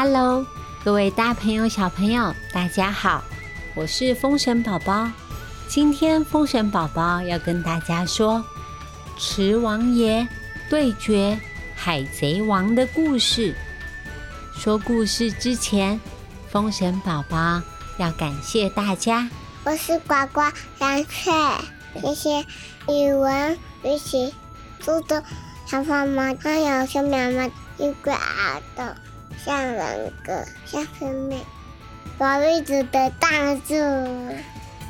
Hello，各位大朋友、小朋友，大家好，我是风神宝宝。今天风神宝宝要跟大家说池王爷对决海贼王的故事。说故事之前，风神宝宝要感谢大家。我是呱呱蓝雀，谢谢语文、学习、速度、小胖猫，还有小苗苗一个耳朵，像人格，像妹妹，宝贝子的大树。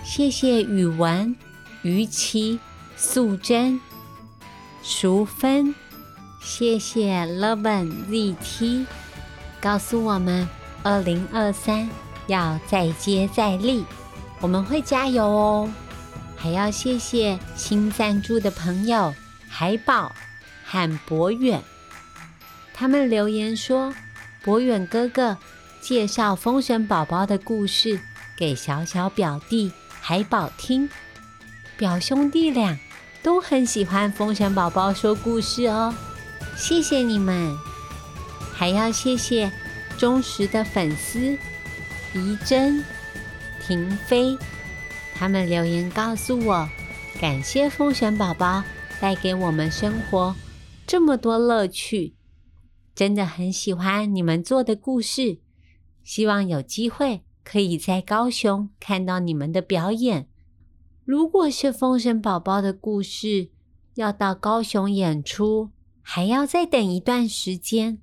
谢谢语文、于琪、素贞、淑芬，谢谢 Loven ZT，告诉我们二零二三要再接再厉，我们会加油哦。还要谢谢新赞助的朋友海宝和博远，他们留言说，博远哥哥介绍风神宝宝的故事给小小表弟。海宝听，表兄弟俩都很喜欢风神宝宝说故事哦，谢谢你们！还要谢谢忠实的粉丝怡珍、婷飞，他们留言告诉我，感谢风神宝宝带给我们生活这么多乐趣，真的很喜欢你们做的故事，希望有机会。可以在高雄看到你们的表演。如果是风神宝宝的故事，要到高雄演出，还要再等一段时间。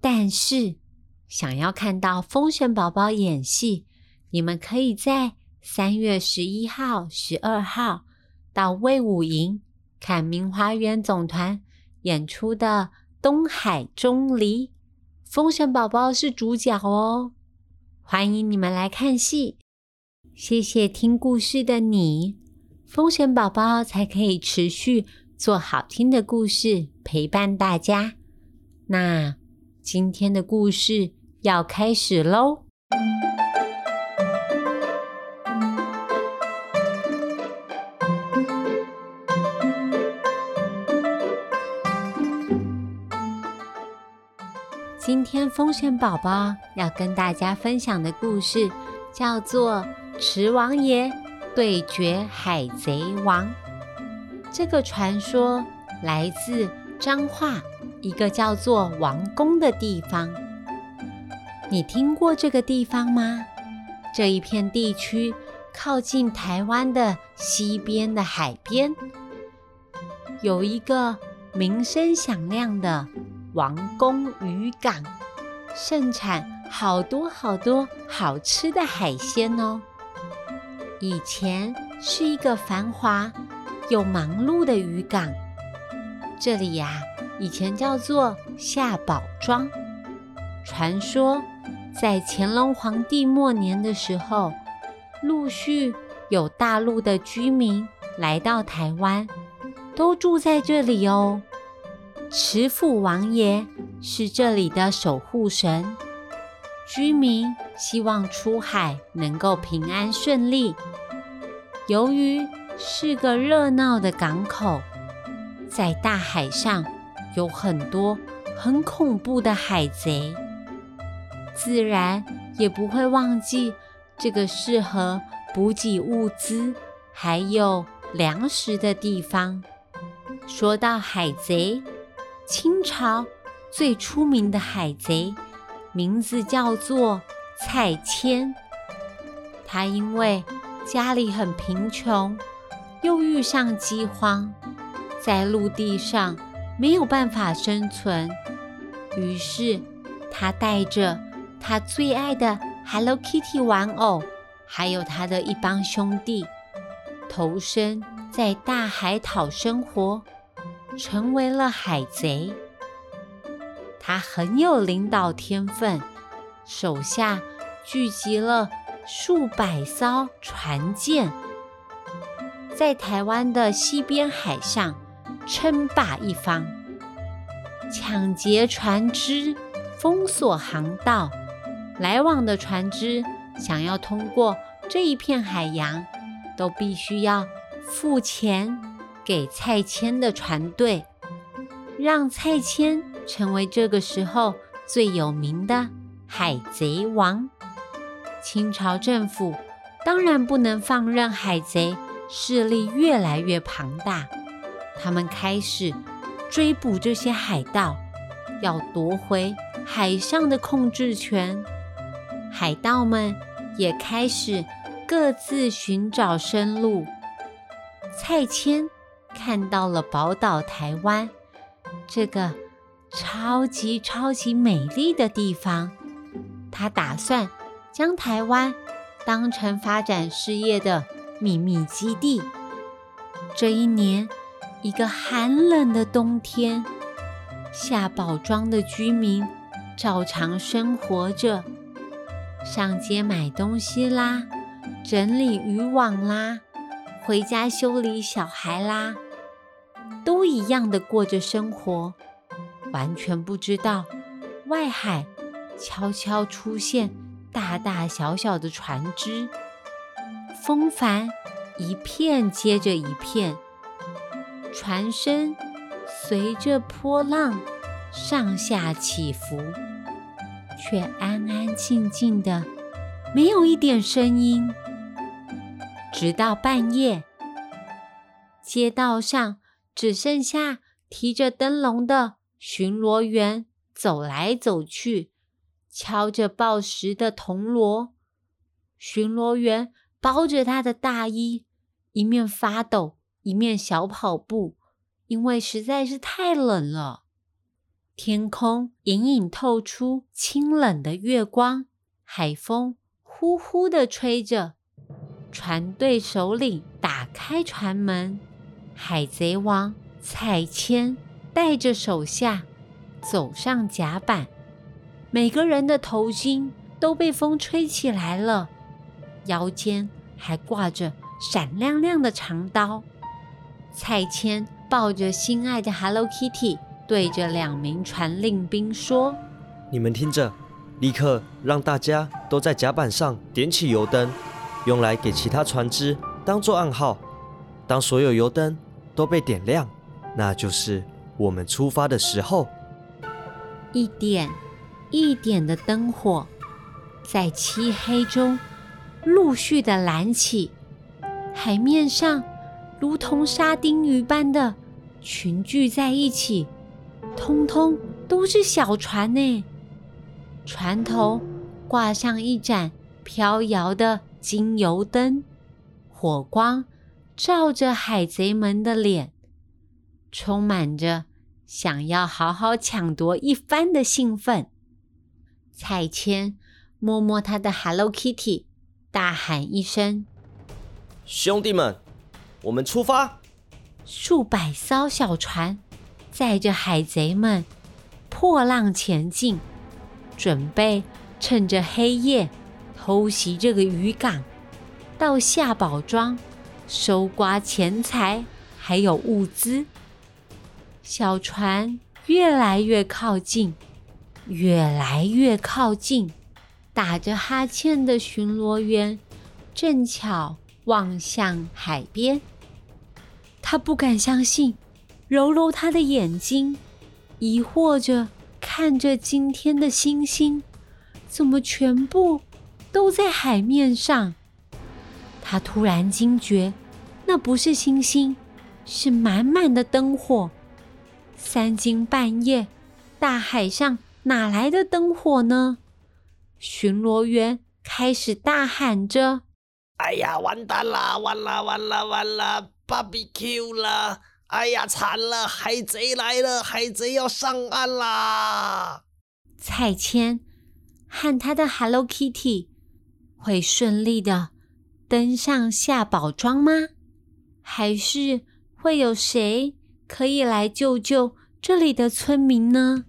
但是，想要看到风神宝宝演戏，你们可以在三月十一号、十二号到魏武营看明华园总团演出的《东海钟离》，风神宝宝是主角哦。欢迎你们来看戏，谢谢听故事的你，风神宝宝才可以持续做好听的故事陪伴大家。那今天的故事要开始喽。今天风神宝宝要跟大家分享的故事叫做《池王爷对决海贼王》。这个传说来自彰化一个叫做王宫的地方。你听过这个地方吗？这一片地区靠近台湾的西边的海边，有一个名声响亮的。王宫渔港盛产好多好多好吃的海鲜哦。以前是一个繁华又忙碌的渔港，这里呀以前叫做夏宝庄。传说在乾隆皇帝末年的时候，陆续有大陆的居民来到台湾，都住在这里哦。慈父王爷是这里的守护神，居民希望出海能够平安顺利。由于是个热闹的港口，在大海上有很多很恐怖的海贼，自然也不会忘记这个适合补给物资还有粮食的地方。说到海贼。清朝最出名的海贼，名字叫做蔡牵。他因为家里很贫穷，又遇上饥荒，在陆地上没有办法生存，于是他带着他最爱的 Hello Kitty 玩偶，还有他的一帮兄弟，投身在大海讨生活。成为了海贼，他很有领导天分，手下聚集了数百艘船舰，在台湾的西边海上称霸一方，抢劫船只，封锁航道，来往的船只想要通过这一片海洋，都必须要付钱。给蔡牵的船队，让蔡牵成为这个时候最有名的海贼王。清朝政府当然不能放任海贼势力越来越庞大，他们开始追捕这些海盗，要夺回海上的控制权。海盗们也开始各自寻找生路。蔡牵看到了宝岛台湾这个超级超级美丽的地方，他打算将台湾当成发展事业的秘密基地。这一年，一个寒冷的冬天，下宝庄的居民照常生活着。上街买东西啦，整理渔网啦，回家修理小孩啦，都一样的过着生活，完全不知道外海悄悄出现大大小小的船只，风帆一片接着一片，船身随着波浪上下起伏。却安安静静的，没有一点声音。直到半夜，街道上只剩下提着灯笼的巡逻员走来走去，敲着报时的铜锣。巡逻员包着他的大衣，一面发抖，一面小跑步，因为实在是太冷了。天空隐隐透出清冷的月光，海风呼呼的吹着。船队首领打开船门，海贼王蔡牵带着手下走上甲板。每个人的头巾都被风吹起来了，腰间还挂着闪亮亮的长刀。蔡牵抱着心爱的 Hello Kitty。对着两名传令兵说：“你们听着，立刻让大家都在甲板上点起油灯，用来给其他船只当做暗号。当所有油灯都被点亮，那就是我们出发的时候。”一点一点的灯火在漆黑中陆续的燃起，海面上如同沙丁鱼般的群聚在一起。通通都是小船呢，船头挂上一盏飘摇的金油灯，火光照着海贼们的脸，充满着想要好好抢夺一番的兴奋。彩铅摸摸他的 Hello Kitty，大喊一声：“兄弟们，我们出发！”数百艘小船。载着海贼们破浪前进，准备趁着黑夜偷袭这个渔港，到下宝庄收刮钱财还有物资。小船越来越靠近，越来越靠近。打着哈欠的巡逻员正巧望向海边，他不敢相信。揉揉他的眼睛，疑惑着看着今天的星星，怎么全部都在海面上？他突然惊觉，那不是星星，是满满的灯火。三更半夜，大海上哪来的灯火呢？巡逻员开始大喊着：“哎呀，完蛋啦，完啦，完啦，完啦，BBQ 了！”哎呀，惨了！海贼来了，海贼要上岸啦！蔡牵和他的 Hello Kitty 会顺利的登上下宝庄吗？还是会有谁可以来救救这里的村民呢？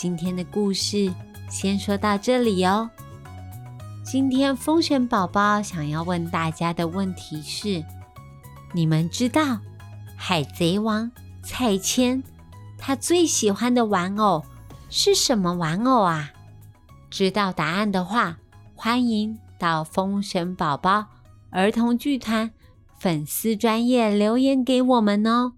今天的故事先说到这里哦。今天风神宝宝想要问大家的问题是：你们知道海贼王蔡牵他最喜欢的玩偶是什么玩偶啊？知道答案的话，欢迎到风神宝宝儿童剧团粉丝专业留言给我们哦。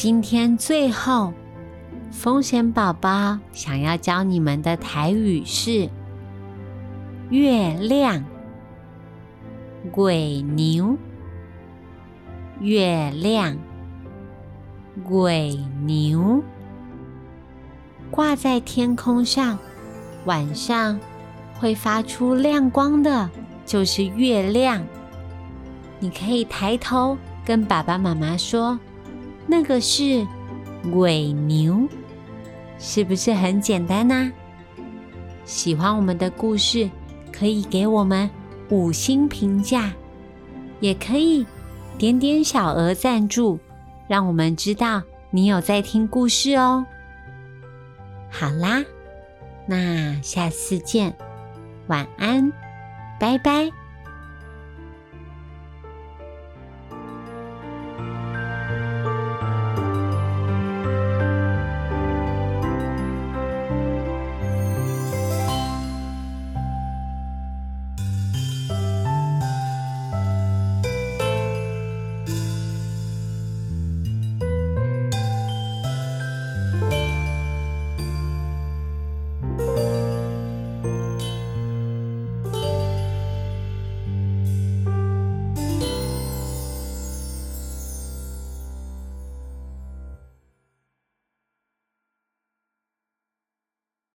今天最后，风险宝宝想要教你们的台语是“月亮”、“鬼牛”、“月亮”、“鬼牛”，挂在天空上，晚上会发出亮光的，就是月亮。你可以抬头跟爸爸妈妈说。那个是鬼牛，是不是很简单呢？喜欢我们的故事，可以给我们五星评价，也可以点点小额赞助，让我们知道你有在听故事哦。好啦，那下次见，晚安，拜拜。